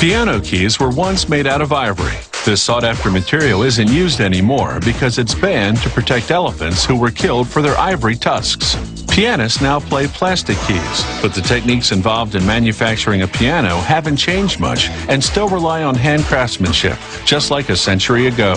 Piano keys were once made out of ivory. This sought-after material isn't used anymore because it's banned to protect elephants who were killed for their ivory tusks. Pianists now play plastic keys, but the techniques involved in manufacturing a piano haven't changed much and still rely on hand craftsmanship, just like a century ago.